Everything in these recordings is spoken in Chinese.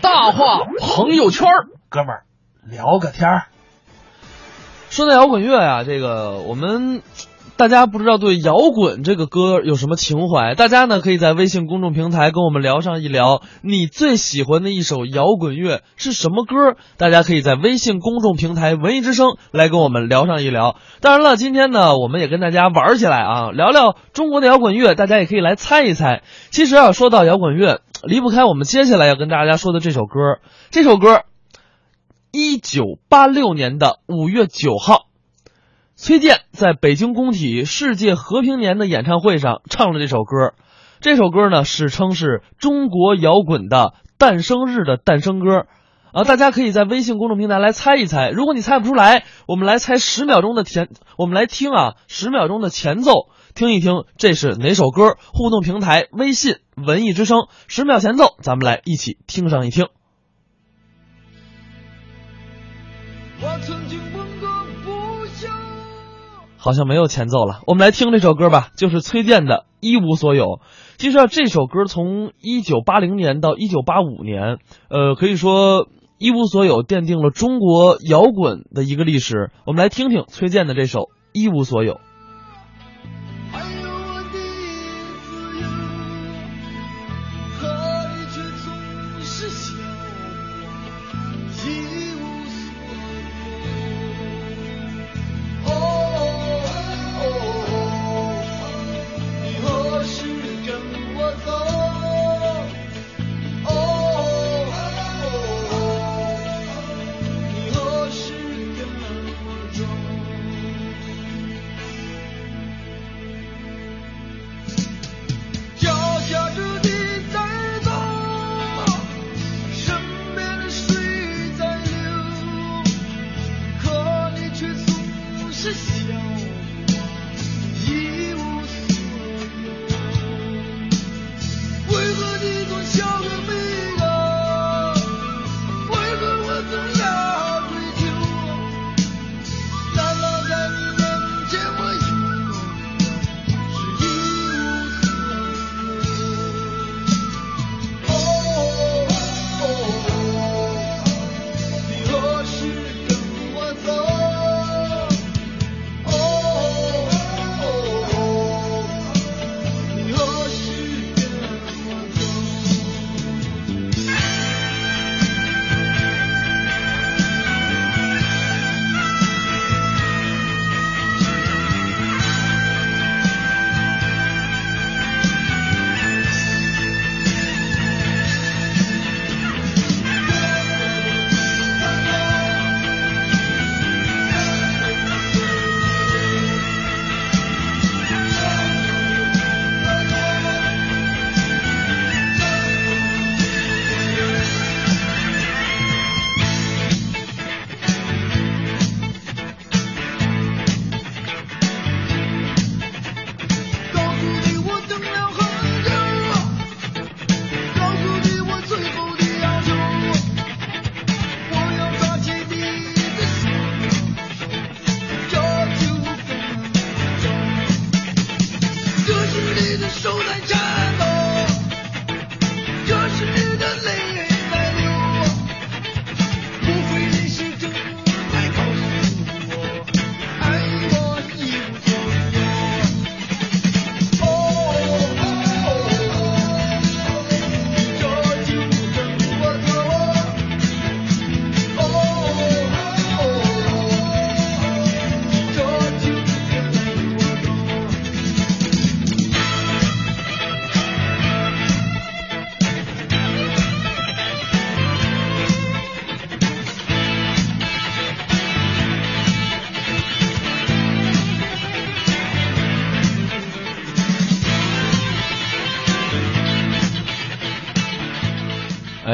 大话朋友圈哥们儿聊个天儿。说到摇滚乐呀、这个我们大家不知道对摇滚这个歌有什么情怀？大家呢可以在微信公众平台跟我们聊上一聊，你最喜欢的一首摇滚乐是什么歌？大家可以在微信公众平台“文艺之声”来跟我们聊上一聊。当然了，今天呢，我们也跟大家玩起来啊，聊聊中国的摇滚乐，大家也可以来猜一猜。其实啊，说到摇滚乐，离不开我们接下来要跟大家说的这首歌。这首歌，一九八六年的五月九号。崔健在北京工体世界和平年的演唱会上唱了这首歌，这首歌呢史称是中国摇滚的诞生日的诞生歌，啊，大家可以在微信公众平台来猜一猜，如果你猜不出来，我们来猜十秒钟的前，我们来听啊十秒钟的前奏，听一听这是哪首歌？互动平台微信文艺之声，十秒前奏，咱们来一起听上一听。我曾经。好像没有前奏了，我们来听这首歌吧，就是崔健的《一无所有》。其实啊，这首歌从一九八零年到一九八五年，呃，可以说《一无所有》奠定了中国摇滚的一个历史。我们来听听崔健的这首《一无所有》。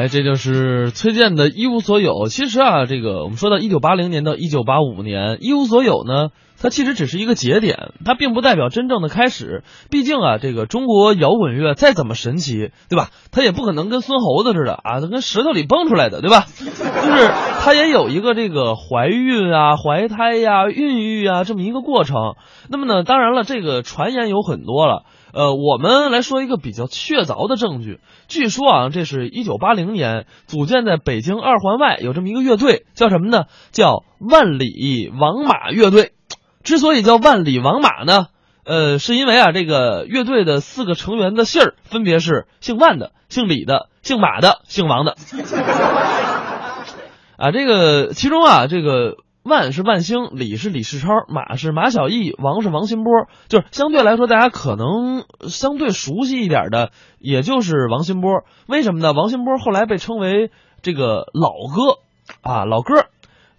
这就是崔健的一无所有。其实啊，这个我们说到一九八零年到一九八五年，一无所有呢，它其实只是一个节点，它并不代表真正的开始。毕竟啊，这个中国摇滚乐再怎么神奇，对吧？它也不可能跟孙猴子似的啊，它跟石头里蹦出来的，对吧？就是它也有一个这个怀孕啊、怀胎呀、孕育啊这么一个过程。那么呢，当然了，这个传言有很多了。呃，我们来说一个比较确凿的证据。据说啊，这是一九八零年组建在北京二环外有这么一个乐队，叫什么呢？叫万里王马乐队。之所以叫万里王马呢，呃，是因为啊，这个乐队的四个成员的姓儿分别是姓万的、姓李的、姓马的、姓王的。啊，这个其中啊，这个万是万兴，李是李世超，马是马小艺，王是王新波。就是相对来说，大家可能相对熟悉一点的，也就是王新波。为什么呢？王新波后来被称为这个老哥啊，老哥，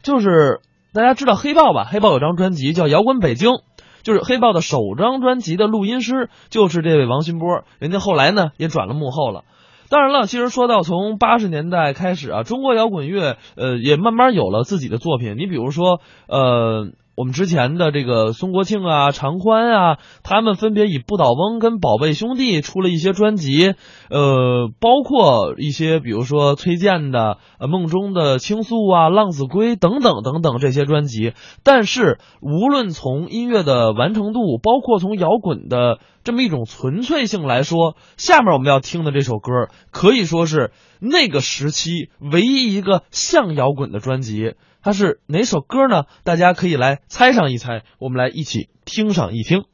就是大家知道黑豹吧？黑豹有张专辑叫《摇滚北京》，就是黑豹的首张专辑的录音师就是这位王新波。人家后来呢也转了幕后了。当然了，其实说到从八十年代开始啊，中国摇滚乐呃也慢慢有了自己的作品。你比如说呃。我们之前的这个孙国庆啊、常宽啊，他们分别以不倒翁跟宝贝兄弟出了一些专辑，呃，包括一些比如说崔健的《呃梦中的倾诉》啊、《浪子归》等等等等这些专辑。但是无论从音乐的完成度，包括从摇滚的这么一种纯粹性来说，下面我们要听的这首歌可以说是那个时期唯一一个像摇滚的专辑。它是哪首歌呢？大家可以来猜上一猜，我们来一起听上一听。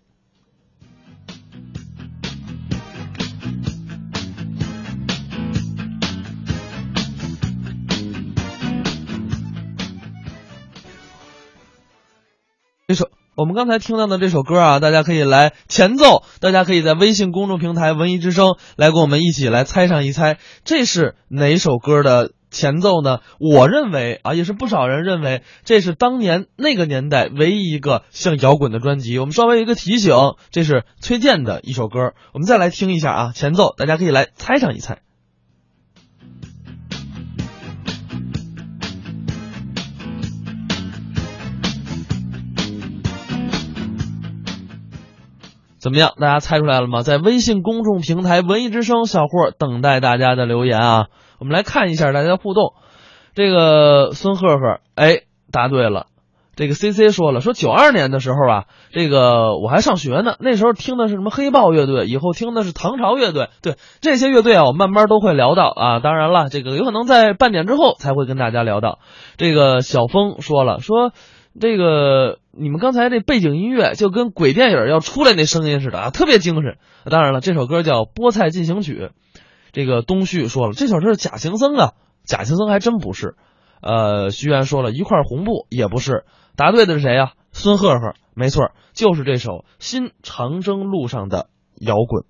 这首我们刚才听到的这首歌啊，大家可以来前奏，大家可以在微信公众平台“文艺之声”来跟我们一起来猜上一猜，这是哪首歌的？前奏呢？我认为啊，也是不少人认为这是当年那个年代唯一一个像摇滚的专辑。我们稍微一个提醒，这是崔健的一首歌。我们再来听一下啊，前奏，大家可以来猜上一猜。怎么样？大家猜出来了吗？在微信公众平台“文艺之声”小霍等待大家的留言啊。我们来看一下大家的互动，这个孙赫赫，哎，答对了。这个 C C 说了，说九二年的时候啊，这个我还上学呢，那时候听的是什么黑豹乐队，以后听的是唐朝乐队，对这些乐队啊，我慢慢都会聊到啊。当然了，这个有可能在半点之后才会跟大家聊到。这个小峰说了，说这个你们刚才这背景音乐就跟鬼电影要出来那声音似的啊，特别精神。当然了，这首歌叫《菠菜进行曲》。这个东旭说了，这首是假行僧啊，假行僧还真不是。呃，徐元说了一块红布也不是。答对的是谁呀？孙赫赫，没错，就是这首《新长征路上的摇滚》。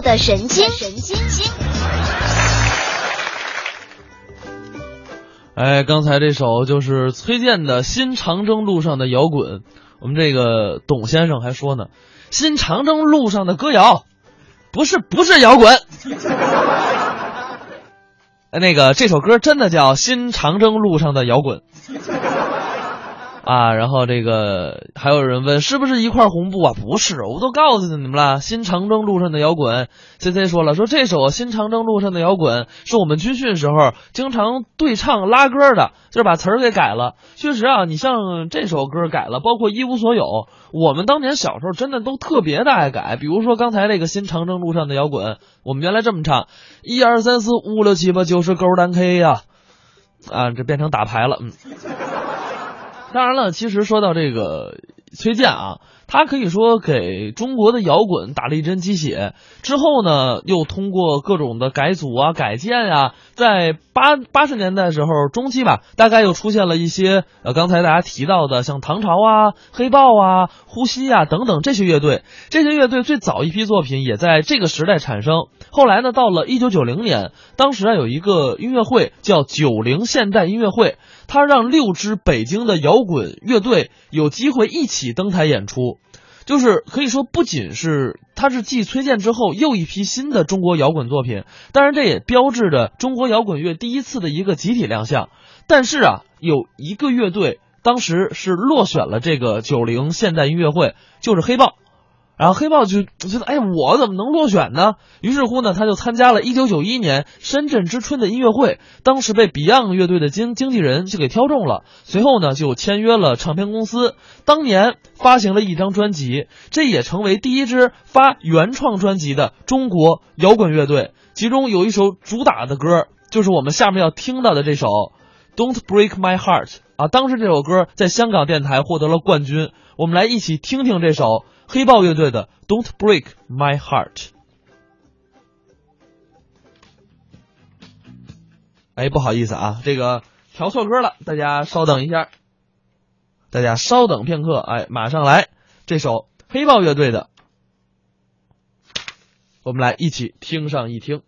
的神经。神经经。哎，刚才这首就是崔健的《新长征路上的摇滚》。我们这个董先生还说呢，《新长征路上的歌谣》，不是不是摇滚。哎，那个这首歌真的叫《新长征路上的摇滚》。啊，然后这个还有人问是不是一块红布啊？不是，我都告诉你们了，《新长征路上的摇滚》。C C 说了，说这首《新长征路上的摇滚》是我们军训时候经常对唱拉歌的，就是把词儿给改了。确实啊，你像这首歌改了，包括《一无所有》，我们当年小时候真的都特别的爱改。比如说刚才这个《新长征路上的摇滚》，我们原来这么唱：一二三四五六七八九十勾单 K 呀，啊，这变成打牌了，嗯。当然了，其实说到这个崔健啊，他可以说给中国的摇滚打了一针鸡血。之后呢，又通过各种的改组啊、改建呀，在八八十年代时候中期吧，大概又出现了一些呃，刚才大家提到的像唐朝啊、黑豹啊、呼吸啊等等这些乐队。这些乐队最早一批作品也在这个时代产生。后来呢，到了一九九零年，当时啊有一个音乐会叫九零现代音乐会。他让六支北京的摇滚乐队有机会一起登台演出，就是可以说不仅是他是继崔健之后又一批新的中国摇滚作品，当然这也标志着中国摇滚乐第一次的一个集体亮相。但是啊，有一个乐队当时是落选了这个九零现代音乐会，就是黑豹。然后黑豹就觉得，哎，我怎么能落选呢？于是乎呢，他就参加了1991年深圳之春的音乐会，当时被 Beyond 乐队的经经纪人就给挑中了。随后呢，就签约了唱片公司，当年发行了一张专辑，这也成为第一支发原创专辑的中国摇滚乐队。其中有一首主打的歌，就是我们下面要听到的这首《Don't Break My Heart》啊。当时这首歌在香港电台获得了冠军。我们来一起听听这首。黑豹乐队的《Don't Break My Heart》。哎，不好意思啊，这个调错歌了，大家稍等一下，大家稍等片刻，哎，马上来这首黑豹乐队的，我们来一起听上一听。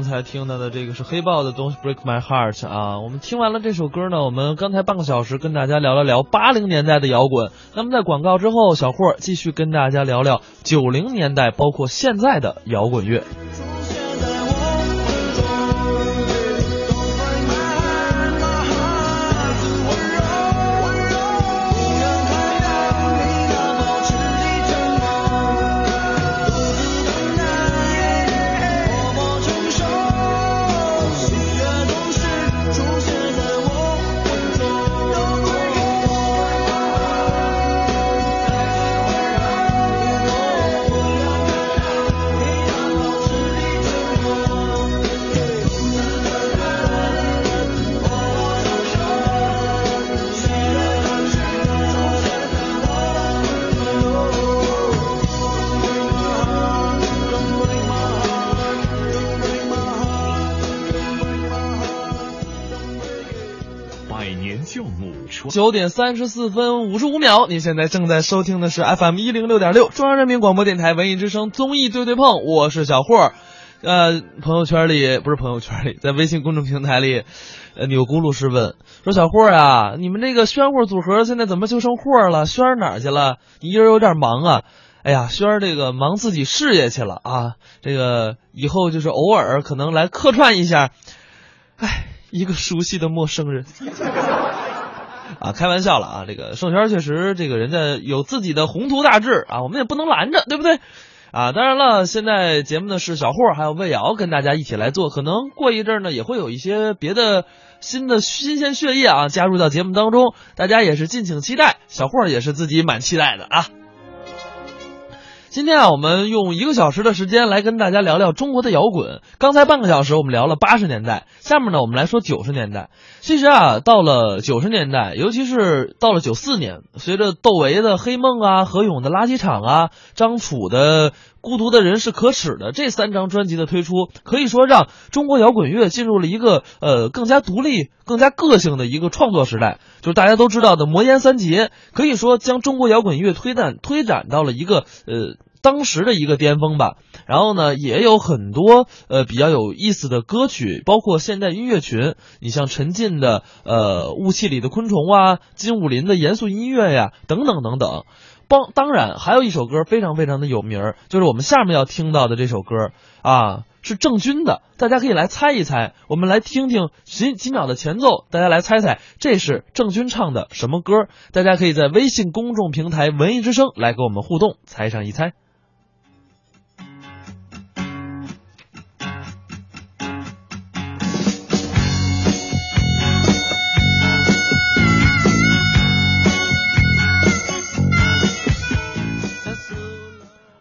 刚才听到的这个是黑豹的《东西 Break My Heart》啊。我们听完了这首歌呢，我们刚才半个小时跟大家聊了聊八零年代的摇滚。那么在广告之后，小霍继续跟大家聊聊九零年代，包括现在的摇滚乐。九点三十四分五十五秒，你现在正在收听的是 FM 一零六点六中央人民广播电台文艺之声综艺对对碰，我是小霍。呃，朋友圈里不是朋友圈里，在微信公众平台里，呃，钮咕噜是问说小霍啊，你们这个宣霍组合现在怎么就剩霍了？轩儿哪儿去了？你一人有点忙啊。哎呀，轩儿这个忙自己事业去了啊，这个以后就是偶尔可能来客串一下。哎，一个熟悉的陌生人。啊，开玩笑了啊！这个盛轩确实，这个人家有自己的宏图大志啊，我们也不能拦着，对不对？啊，当然了，现在节目呢是小霍还有魏瑶跟大家一起来做，可能过一阵呢也会有一些别的新的新鲜血液啊加入到节目当中，大家也是敬请期待。小霍也是自己蛮期待的啊。今天啊，我们用一个小时的时间来跟大家聊聊中国的摇滚。刚才半个小时我们聊了八十年代，下面呢我们来说九十年代。其实啊，到了九十年代，尤其是到了九四年，随着窦唯的《黑梦》啊、何勇的《垃圾场》啊、张楚的《孤独的人是可耻的》这三张专辑的推出，可以说让中国摇滚乐进入了一个呃更加独立、更加个性的一个创作时代。就是大家都知道的魔岩三杰，可以说将中国摇滚乐推展推展到了一个呃。当时的一个巅峰吧，然后呢，也有很多呃比较有意思的歌曲，包括现代音乐群，你像陈进的呃《雾气里的昆虫》啊，金武林的严肃音乐呀，等等等等。当当然还有一首歌非常非常的有名儿，就是我们下面要听到的这首歌啊，是郑钧的。大家可以来猜一猜，我们来听听几几秒的前奏，大家来猜猜这是郑钧唱的什么歌？大家可以在微信公众平台“文艺之声”来跟我们互动，猜上一猜。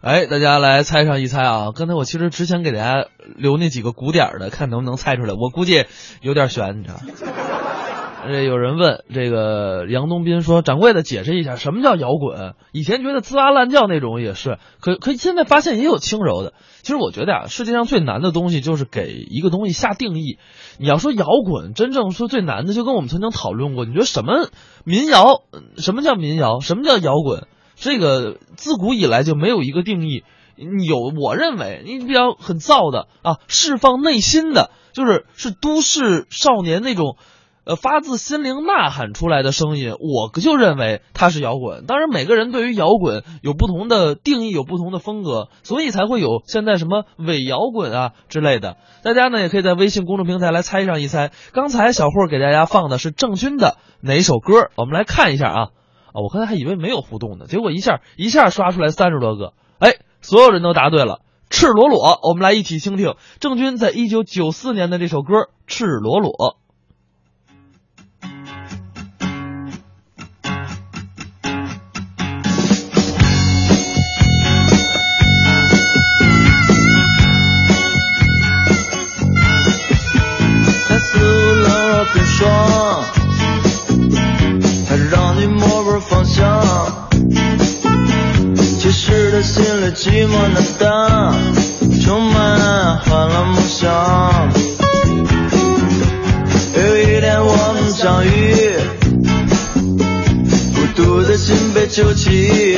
哎，大家来猜上一猜啊！刚才我其实只想给大家留那几个鼓点儿的，看能不能猜出来。我估计有点悬，你知道。呃，有人问这个杨东斌说：“掌柜的，解释一下什么叫摇滚？以前觉得滋哇乱叫那种也是，可可现在发现也有轻柔的。其实我觉得啊，世界上最难的东西就是给一个东西下定义。你要说摇滚，真正说最难的，就跟我们曾经讨论过，你觉得什么民谣？什么叫民谣？什么叫摇滚？这个自古以来就没有一个定义。有，我认为你比较很燥的啊，释放内心的，就是是都市少年那种。”呃，发自心灵呐喊出来的声音，我就认为它是摇滚。当然，每个人对于摇滚有不同的定义，有不同的风格，所以才会有现在什么伪摇滚啊之类的。大家呢也可以在微信公众平台来猜上一猜。刚才小霍给大家放的是郑钧的哪首歌？我们来看一下啊啊！我刚才还以为没有互动呢，结果一下一下刷出来三十多个，哎，所有人都答对了，赤裸裸。我们来一起听听郑钧在一九九四年的这首歌《赤裸裸》。冰霜，它其实他心里寂寞难当，充满欢乐梦想。有一天我们相遇，孤独的心被救起。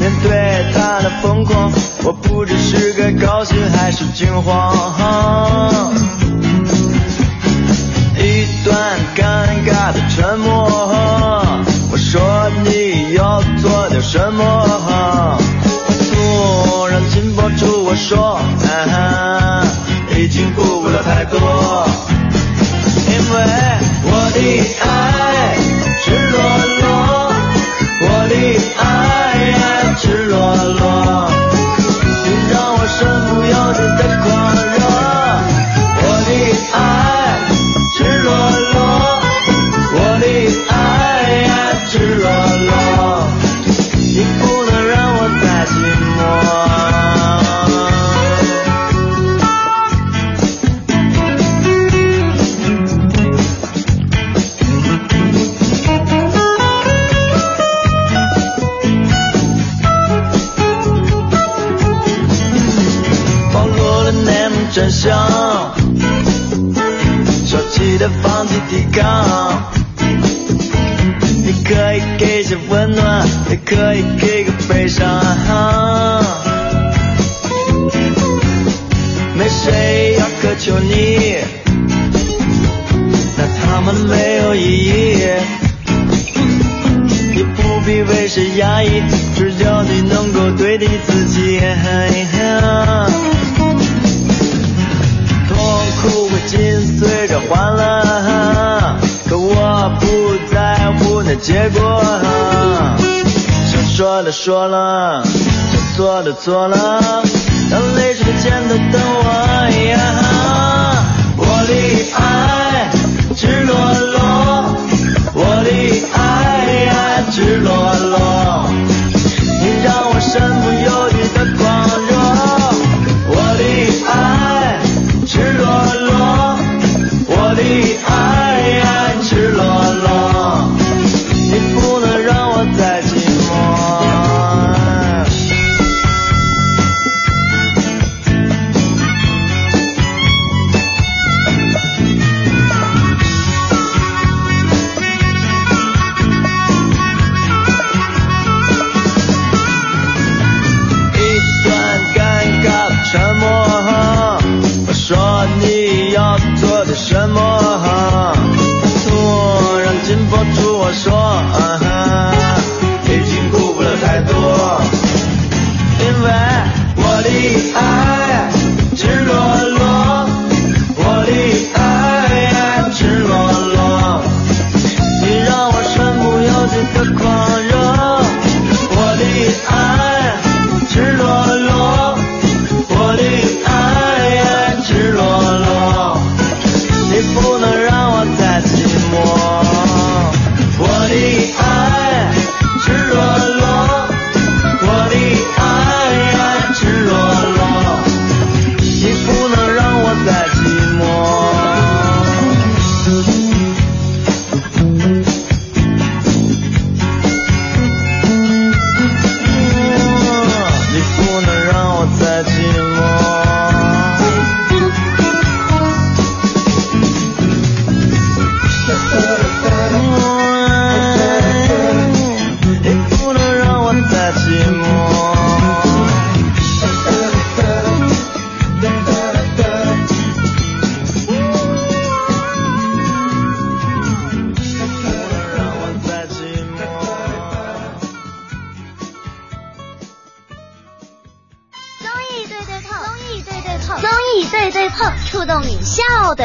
面对他的疯狂，我不知是该高兴还是惊慌。一段尴尬的沉默，我说你要做点什么？我抵抗。你可以给些温暖，也可以给说了，想做的做了，让泪水在前头等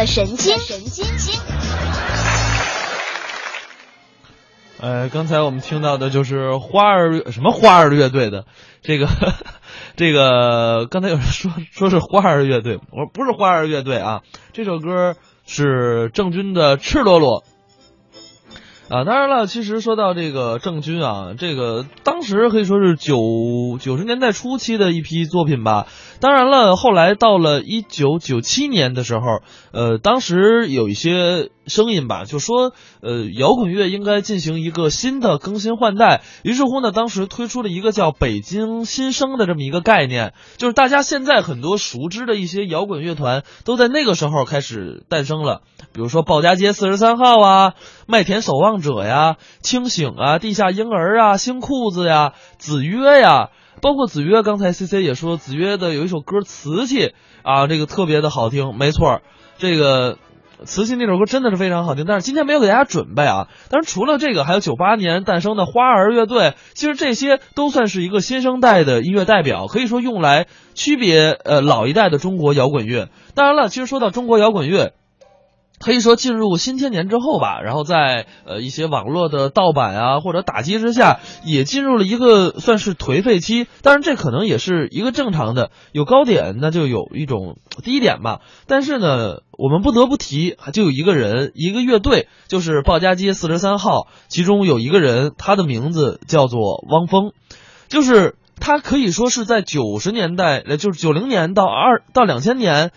神经，神经经。呃，刚才我们听到的就是花儿什么花儿乐队的这个 这个，刚才有人说说是花儿乐队，我说不是花儿乐队啊，这首歌是郑钧的《赤裸裸》。啊，当然了，其实说到这个郑钧啊，这个当时可以说是九九十年代初期的一批作品吧。当然了，后来到了一九九七年的时候，呃，当时有一些声音吧，就说呃，摇滚乐应该进行一个新的更新换代。于是乎呢，当时推出了一个叫“北京新生”的这么一个概念，就是大家现在很多熟知的一些摇滚乐团都在那个时候开始诞生了，比如说鲍家街四十三号啊、麦田守望者呀、清醒啊、地下婴儿啊、新裤子呀、子曰呀。包括子曰，刚才 C C 也说，子曰的有一首歌《瓷器》啊，这个特别的好听，没错，这个。瓷器那首歌真的是非常好听，但是今天没有给大家准备啊。当然，除了这个，还有九八年诞生的花儿乐队，其实这些都算是一个新生代的音乐代表，可以说用来区别呃老一代的中国摇滚乐。当然了，其实说到中国摇滚乐。可以说进入新千年之后吧，然后在呃一些网络的盗版啊或者打击之下，也进入了一个算是颓废期。当然这可能也是一个正常的，有高点那就有一种低点吧。但是呢，我们不得不提，就有一个人一个乐队，就是鲍家街四十三号，其中有一个人，他的名字叫做汪峰，就是他可以说是在九十年代，呃就是九零年到二到两千年。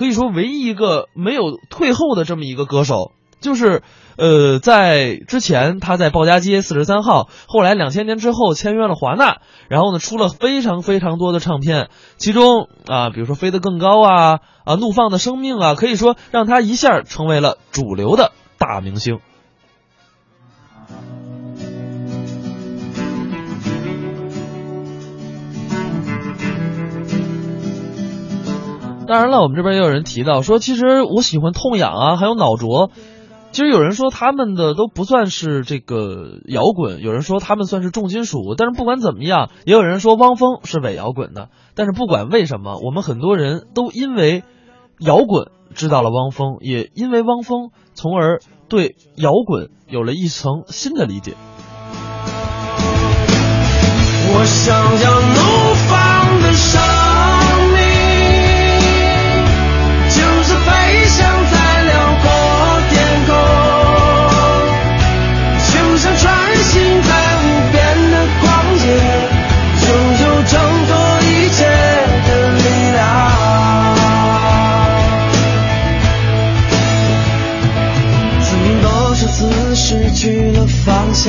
可以说，唯一一个没有退后的这么一个歌手，就是呃，在之前他在鲍家街四十三号，后来两千年之后签约了华纳，然后呢出了非常非常多的唱片，其中啊，比如说飞得更高啊啊，怒放的生命啊，可以说让他一下成为了主流的大明星。当然了，我们这边也有人提到说，其实我喜欢痛痒啊，还有脑浊。其实有人说他们的都不算是这个摇滚，有人说他们算是重金属。但是不管怎么样，也有人说汪峰是伪摇滚的。但是不管为什么，我们很多人都因为摇滚知道了汪峰，也因为汪峰，从而对摇滚有了一层新的理解。我想要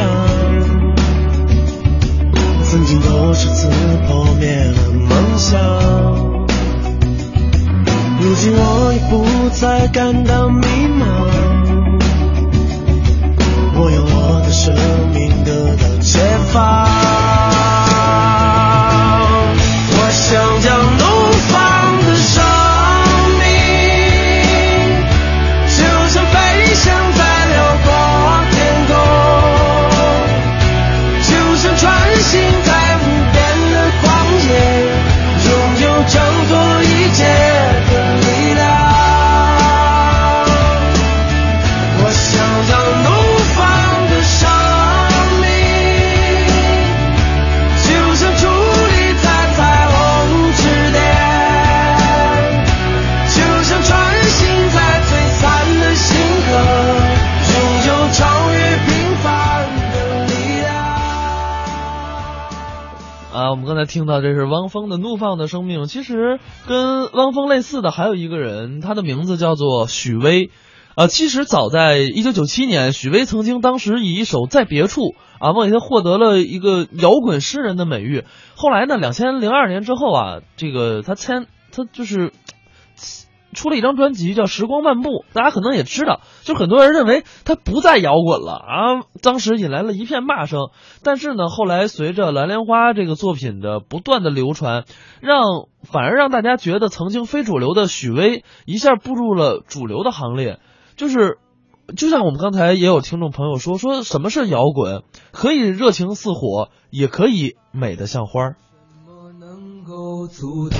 想。曾经多少次破灭了梦想，如今我已不再感到迷茫，听到这是汪峰的《怒放的生命》，其实跟汪峰类似的还有一个人，他的名字叫做许巍。呃，其实早在一九九七年，许巍曾经当时以一首《在别处》啊，为他获得了一个摇滚诗人的美誉。后来呢，两千零二年之后啊，这个他签他就是出了一张专辑叫《时光漫步》，大家可能也知道，就很多人认为他不再摇滚了啊，当时引来了一片骂声。但是呢，后来随着《蓝莲花》这个作品的不断的流传，让反而让大家觉得曾经非主流的许巍一下步入了主流的行列。就是，就像我们刚才也有听众朋友说，说什么是摇滚？可以热情似火，也可以美得像花儿。么能够阻挡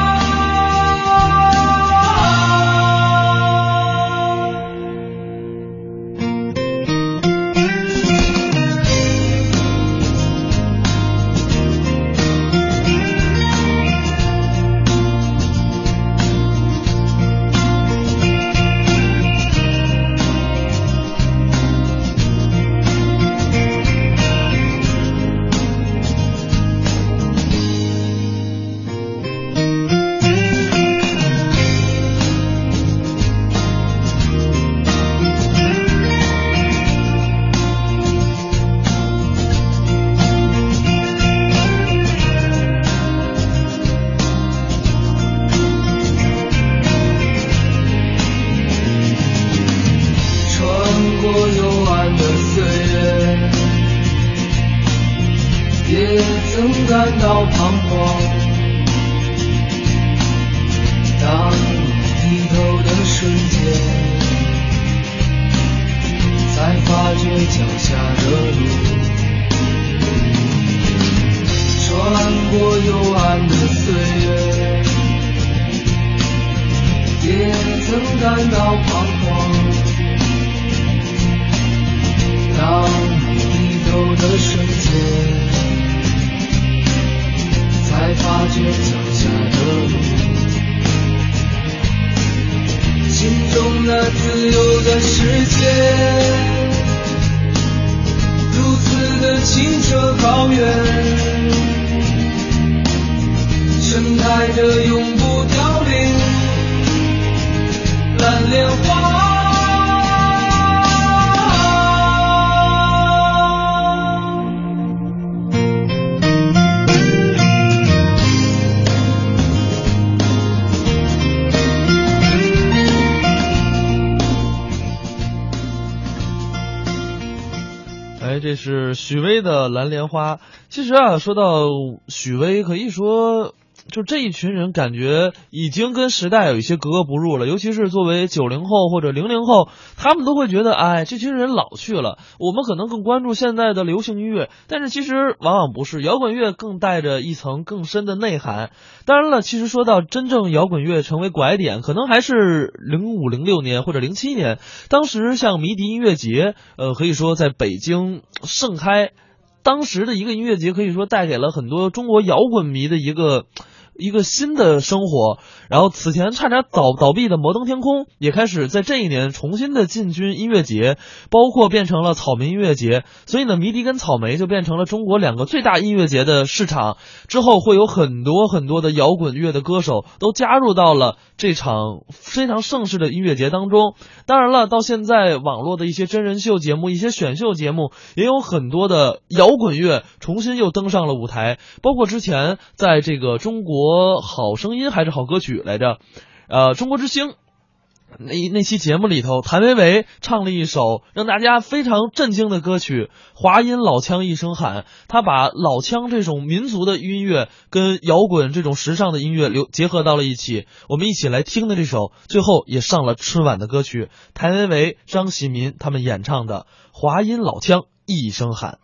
到许巍的《蓝莲花》。其实啊，说到许巍，可以说。就这一群人，感觉已经跟时代有一些格格不入了。尤其是作为九零后或者零零后，他们都会觉得，哎，这群人老去了。我们可能更关注现在的流行音乐，但是其实往往不是，摇滚乐更带着一层更深的内涵。当然了，其实说到真正摇滚乐成为拐点，可能还是零五零六年或者零七年，当时像迷笛音乐节，呃，可以说在北京盛开。当时的一个音乐节，可以说带给了很多中国摇滚迷的一个。一个新的生活，然后此前差点倒倒闭的摩登天空也开始在这一年重新的进军音乐节，包括变成了草莓音乐节。所以呢，迷笛跟草莓就变成了中国两个最大音乐节的市场。之后会有很多很多的摇滚乐的歌手都加入到了这场非常盛世的音乐节当中。当然了，到现在网络的一些真人秀节目、一些选秀节目，也有很多的摇滚乐重新又登上了舞台，包括之前在这个中国。和好声音还是好歌曲来着？呃，中国之星那那期节目里头，谭维维唱了一首让大家非常震惊的歌曲《华阴老腔一声喊》，他把老腔这种民族的音乐跟摇滚这种时尚的音乐流结合到了一起。我们一起来听的这首，最后也上了春晚的歌曲，谭维维、张喜民他们演唱的《华阴老腔一声喊》。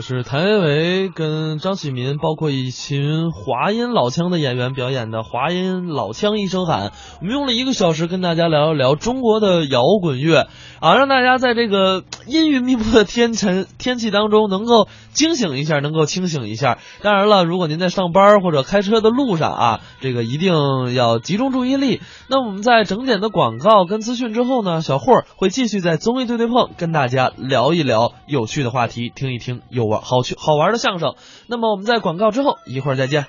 是谭维维跟张启民，包括一群华阴老腔的演员表演的华阴老腔一声喊。我们用了一个小时跟大家聊一聊中国的摇滚乐啊，让大家在这个 阴云密布的天晨天气当中能够惊醒一下，能够清醒一下。当然了，如果您在上班或者开车的路上啊，这个一定要集中注意力。那我们在整点的广告跟资讯之后呢，小霍会继续在综艺对对碰跟大家聊一聊有趣的话题。听一听有玩好去好玩的相声，那么我们在广告之后一会儿再见。